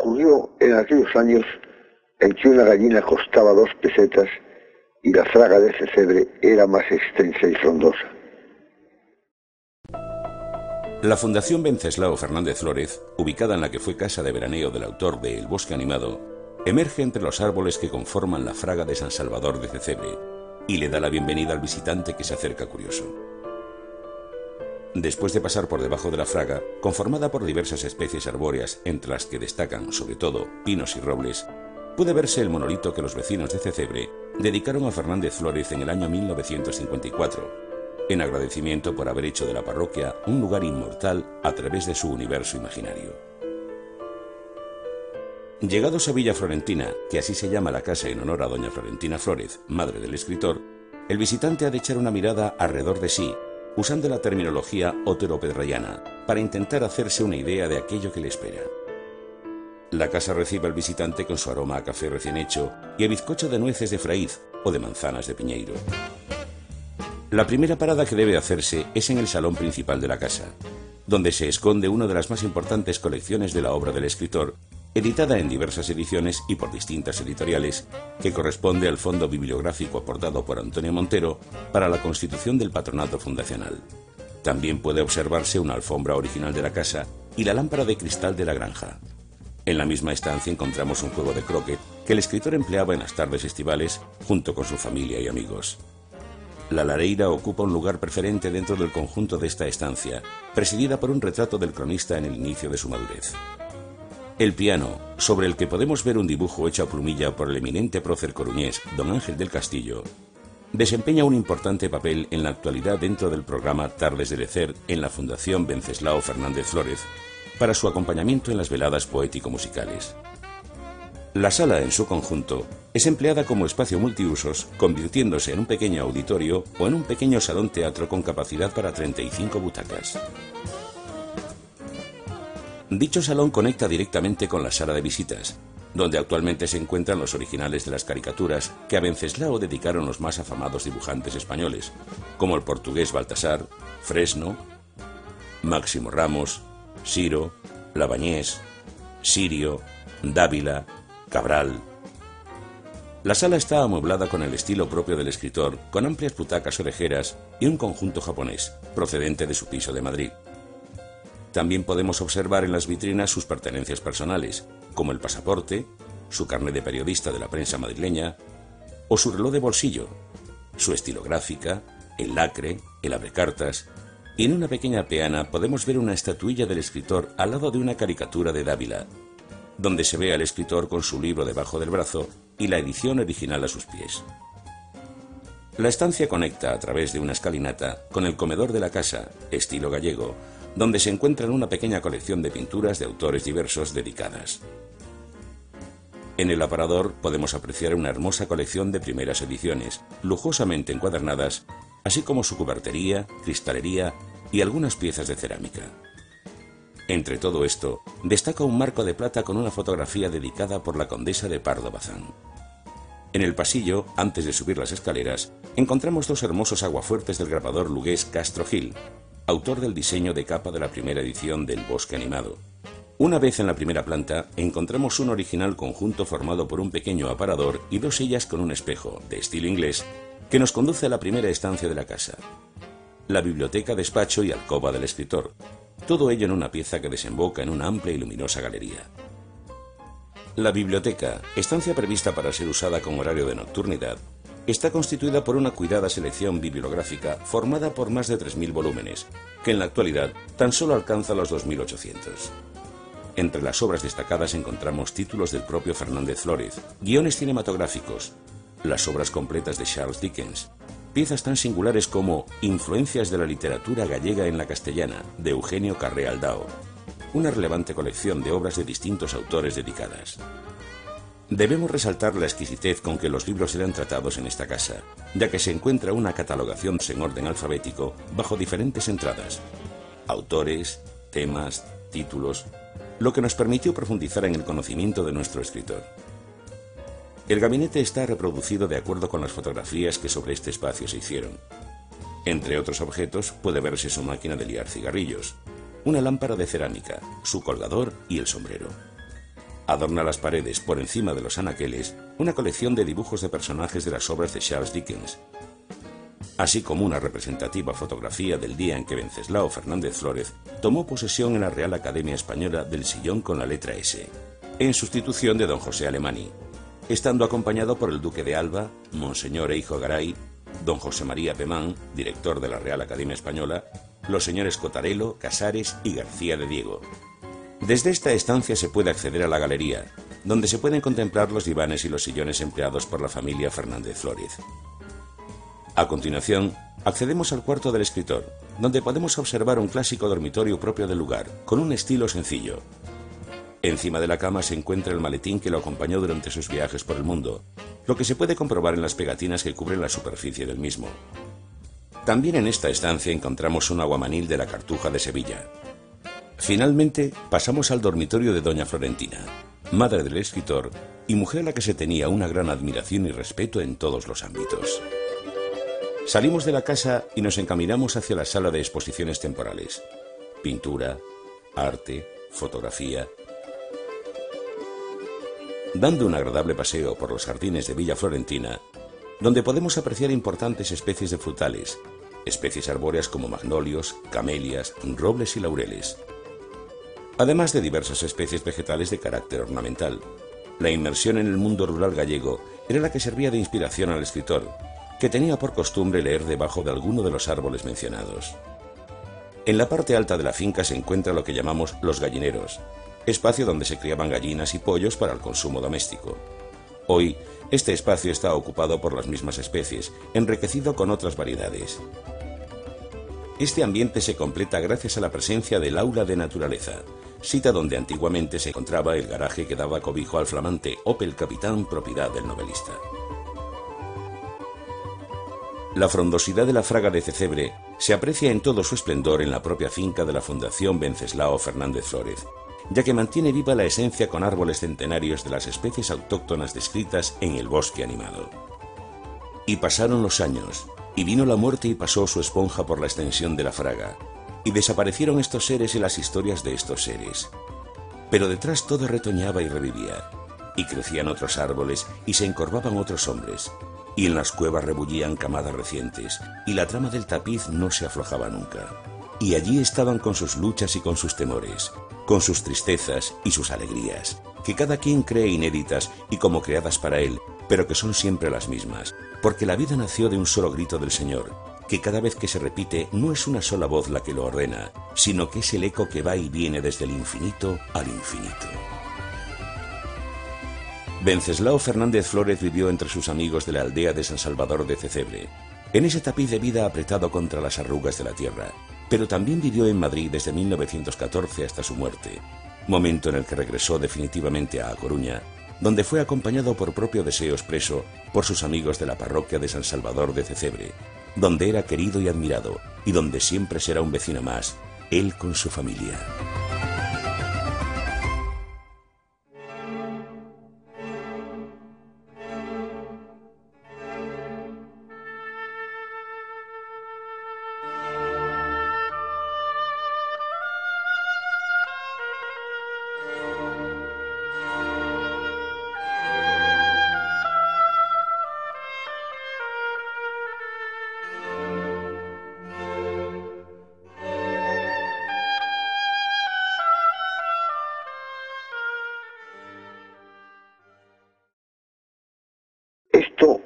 ocurrió en aquellos años en que una gallina costaba dos pesetas y la fraga de cebre era más extensa y frondosa. La Fundación Venceslao Fernández Flórez, ubicada en la que fue casa de veraneo del autor de El Bosque Animado, emerge entre los árboles que conforman la fraga de San Salvador de Cecebre y le da la bienvenida al visitante que se acerca curioso. Después de pasar por debajo de la fraga, conformada por diversas especies arbóreas, entre las que destacan, sobre todo, pinos y robles, puede verse el monolito que los vecinos de Cecebre dedicaron a Fernández Flórez en el año 1954, en agradecimiento por haber hecho de la parroquia un lugar inmortal a través de su universo imaginario. Llegados a Villa Florentina, que así se llama la casa en honor a doña Florentina Flórez, madre del escritor, el visitante ha de echar una mirada alrededor de sí, usando la terminología oteropedrayana, para intentar hacerse una idea de aquello que le espera. La casa recibe al visitante con su aroma a café recién hecho y a bizcocho de nueces de fraiz o de manzanas de piñeiro. La primera parada que debe hacerse es en el salón principal de la casa, donde se esconde una de las más importantes colecciones de la obra del escritor editada en diversas ediciones y por distintas editoriales, que corresponde al fondo bibliográfico aportado por Antonio Montero para la constitución del patronato fundacional. También puede observarse una alfombra original de la casa y la lámpara de cristal de la granja. En la misma estancia encontramos un juego de croquet que el escritor empleaba en las tardes estivales junto con su familia y amigos. La lareira ocupa un lugar preferente dentro del conjunto de esta estancia, presidida por un retrato del cronista en el inicio de su madurez. El piano, sobre el que podemos ver un dibujo hecho a plumilla por el eminente prócer coruñés don Ángel del Castillo, desempeña un importante papel en la actualidad dentro del programa Tardes de Lecer en la Fundación Venceslao Fernández Flórez para su acompañamiento en las veladas poético-musicales. La sala en su conjunto es empleada como espacio multiusos, convirtiéndose en un pequeño auditorio o en un pequeño salón teatro con capacidad para 35 butacas. Dicho salón conecta directamente con la sala de visitas, donde actualmente se encuentran los originales de las caricaturas que a Venceslao dedicaron los más afamados dibujantes españoles, como el portugués Baltasar, Fresno, Máximo Ramos, Siro, Labañés, Sirio, Dávila, Cabral. La sala está amueblada con el estilo propio del escritor, con amplias butacas orejeras y un conjunto japonés, procedente de su piso de Madrid. También podemos observar en las vitrinas sus pertenencias personales, como el pasaporte, su carnet de periodista de la prensa madrileña o su reloj de bolsillo, su estilográfica, el lacre, el abrecartas, y en una pequeña peana podemos ver una estatuilla del escritor al lado de una caricatura de Dávila, donde se ve al escritor con su libro debajo del brazo y la edición original a sus pies. La estancia conecta a través de una escalinata con el comedor de la casa, estilo gallego, donde se encuentran una pequeña colección de pinturas de autores diversos dedicadas. En el aparador podemos apreciar una hermosa colección de primeras ediciones, lujosamente encuadernadas, así como su cubertería, cristalería y algunas piezas de cerámica. Entre todo esto, destaca un marco de plata con una fotografía dedicada por la condesa de Pardo Bazán. En el pasillo, antes de subir las escaleras, encontramos dos hermosos aguafuertes del grabador lugués Castro Gil, autor del diseño de capa de la primera edición del Bosque Animado. Una vez en la primera planta, encontramos un original conjunto formado por un pequeño aparador y dos sillas con un espejo, de estilo inglés, que nos conduce a la primera estancia de la casa. La biblioteca, despacho y alcoba del escritor. Todo ello en una pieza que desemboca en una amplia y luminosa galería. La biblioteca, estancia prevista para ser usada con horario de nocturnidad, está constituida por una cuidada selección bibliográfica formada por más de 3.000 volúmenes, que en la actualidad tan solo alcanza los 2.800. Entre las obras destacadas encontramos títulos del propio Fernández Flórez, guiones cinematográficos, las obras completas de Charles Dickens, piezas tan singulares como Influencias de la literatura gallega en la castellana, de Eugenio Carré Aldao, una relevante colección de obras de distintos autores dedicadas. Debemos resaltar la exquisitez con que los libros eran tratados en esta casa, ya que se encuentra una catalogación en orden alfabético bajo diferentes entradas, autores, temas, títulos, lo que nos permitió profundizar en el conocimiento de nuestro escritor. El gabinete está reproducido de acuerdo con las fotografías que sobre este espacio se hicieron. Entre otros objetos puede verse su máquina de liar cigarrillos, una lámpara de cerámica, su colgador y el sombrero. Adorna las paredes por encima de los anaqueles una colección de dibujos de personajes de las obras de Charles Dickens, así como una representativa fotografía del día en que Venceslao Fernández Flórez tomó posesión en la Real Academia Española del sillón con la letra S, en sustitución de don José Alemani, estando acompañado por el duque de Alba, Monseñor Eijo Garay, don José María Pemán, director de la Real Academia Española, los señores Cotarelo, Casares y García de Diego. Desde esta estancia se puede acceder a la galería, donde se pueden contemplar los divanes y los sillones empleados por la familia Fernández Flórez. A continuación, accedemos al cuarto del escritor, donde podemos observar un clásico dormitorio propio del lugar, con un estilo sencillo. Encima de la cama se encuentra el maletín que lo acompañó durante sus viajes por el mundo, lo que se puede comprobar en las pegatinas que cubren la superficie del mismo. También en esta estancia encontramos un aguamanil de la Cartuja de Sevilla. Finalmente, pasamos al dormitorio de Doña Florentina, madre del escritor y mujer a la que se tenía una gran admiración y respeto en todos los ámbitos. Salimos de la casa y nos encaminamos hacia la sala de exposiciones temporales. Pintura, arte, fotografía. Dando un agradable paseo por los jardines de Villa Florentina, donde podemos apreciar importantes especies de frutales, especies arbóreas como magnolios, camelias, robles y laureles, además de diversas especies vegetales de carácter ornamental. La inmersión en el mundo rural gallego era la que servía de inspiración al escritor, que tenía por costumbre leer debajo de alguno de los árboles mencionados. En la parte alta de la finca se encuentra lo que llamamos los gallineros, espacio donde se criaban gallinas y pollos para el consumo doméstico. Hoy, este espacio está ocupado por las mismas especies, enriquecido con otras variedades. Este ambiente se completa gracias a la presencia del aula de naturaleza, cita donde antiguamente se encontraba el garaje que daba cobijo al flamante Opel Capitán propiedad del novelista. La frondosidad de la fraga de Cecebre se aprecia en todo su esplendor en la propia finca de la Fundación Venceslao Fernández Flórez, ya que mantiene viva la esencia con árboles centenarios de las especies autóctonas descritas en el bosque animado. Y pasaron los años, y vino la muerte y pasó su esponja por la extensión de la fraga, y desaparecieron estos seres y las historias de estos seres. Pero detrás todo retoñaba y revivía, y crecían otros árboles y se encorvaban otros hombres, y en las cuevas rebullían camadas recientes, y la trama del tapiz no se aflojaba nunca. Y allí estaban con sus luchas y con sus temores, con sus tristezas y sus alegrías, que cada quien cree inéditas y como creadas para él, pero que son siempre las mismas, porque la vida nació de un solo grito del Señor, que cada vez que se repite no es una sola voz la que lo ordena, sino que es el eco que va y viene desde el infinito al infinito. Venceslao Fernández Flórez vivió entre sus amigos de la aldea de San Salvador de Cecebre, en ese tapiz de vida apretado contra las arrugas de la tierra, pero también vivió en Madrid desde 1914 hasta su muerte, momento en el que regresó definitivamente a A Coruña, donde fue acompañado por propio deseo expreso por sus amigos de la parroquia de San Salvador de Cecebre, donde era querido y admirado, y donde siempre será un vecino más, él con su familia. Esto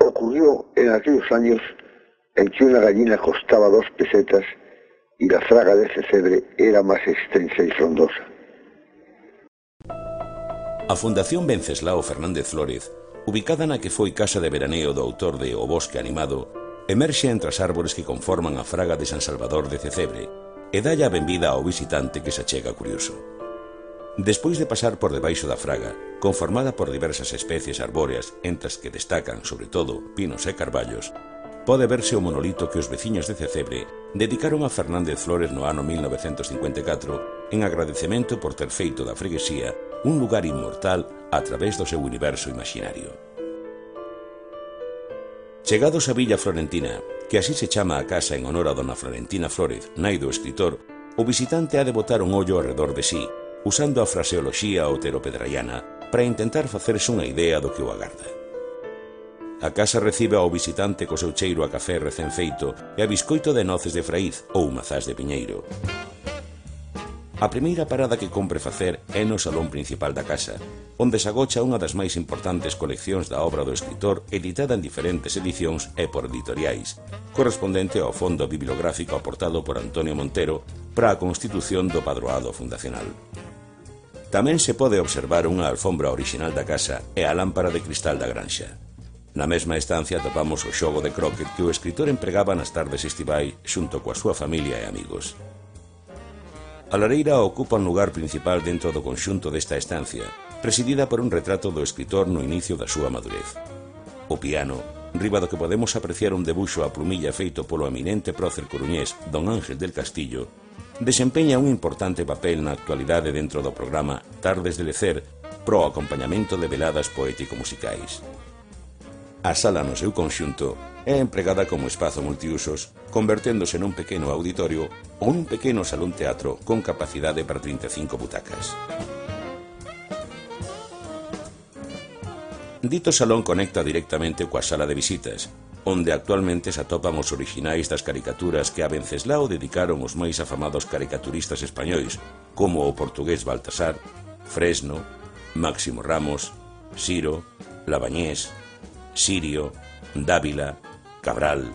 ocurrió en aquellos años en que una gallina costaba dos pesetas y la fraga de cecebre era más extensa y frondosa. A Fundación Venceslao Fernández Flórez, ubicada na que foi casa de veraneo do autor de O Bosque Animado, emerxe entre as árbores que conforman a fraga de San Salvador de Cecebre e dalla a benvida ao visitante que se achega curioso. Despois de pasar por debaixo da fraga, conformada por diversas especies arbóreas entre as que destacan, sobre todo, pinos e carballos, pode verse o monolito que os veciños de Cecebre dedicaron a Fernández Flores no ano 1954 en agradecemento por ter feito da freguesía un lugar inmortal a través do seu universo imaginario. Chegados a Villa Florentina, que así se chama a casa en honor a dona Florentina Flórez, nai do escritor, o visitante ha de botar un ollo alrededor de sí usando a fraseoloxía oteropedraiana para intentar facerse unha idea do que o agarda. A casa recibe ao visitante co seu cheiro a café recén feito e a biscoito de noces de fraíz ou mazás de piñeiro. A primeira parada que compre facer é no salón principal da casa, onde se agocha unha das máis importantes coleccións da obra do escritor editada en diferentes edicións e por editoriais, correspondente ao fondo bibliográfico aportado por Antonio Montero para a constitución do padroado fundacional. Tamén se pode observar unha alfombra orixinal da casa e a lámpara de cristal da granxa. Na mesma estancia topamos o xogo de croquet que o escritor empregaba nas tardes estivai xunto coa súa familia e amigos. A lareira ocupa un lugar principal dentro do conxunto desta estancia, presidida por un retrato do escritor no inicio da súa madurez. O piano, riba do que podemos apreciar un debuxo a plumilla feito polo eminente prócer coruñés Don Ángel del Castillo, desempeña un importante papel na actualidade dentro do programa Tardes de Lecer pro acompañamento de veladas poético-musicais. A sala no seu conxunto é empregada como espazo multiusos, converténdose nun pequeno auditorio ou un pequeno salón teatro con capacidade para 35 butacas. Dito salón conecta directamente coa sala de visitas, onde actualmente se atopan os orixinais das caricaturas que a Venceslao dedicaron os máis afamados caricaturistas españois, como o portugués Baltasar, Fresno, Máximo Ramos, Siro, Labañés, Sirio, Dávila, Cabral.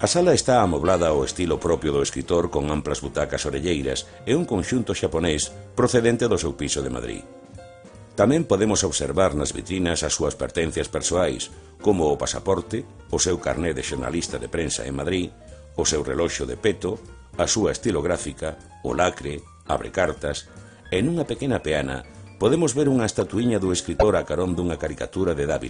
A sala está amoblada ao estilo propio do escritor con amplas butacas orelleiras e un conxunto xaponés procedente do seu piso de Madrid. Tamén podemos observar nas vitrinas as súas pertencias persoais, como o pasaporte, o seu carné de xornalista de prensa en Madrid, o seu reloxo de peto, a súa estilográfica, o lacre, abre cartas, e nunha pequena peana podemos ver unha estatuíña do escritor a carón dunha caricatura de Dávila.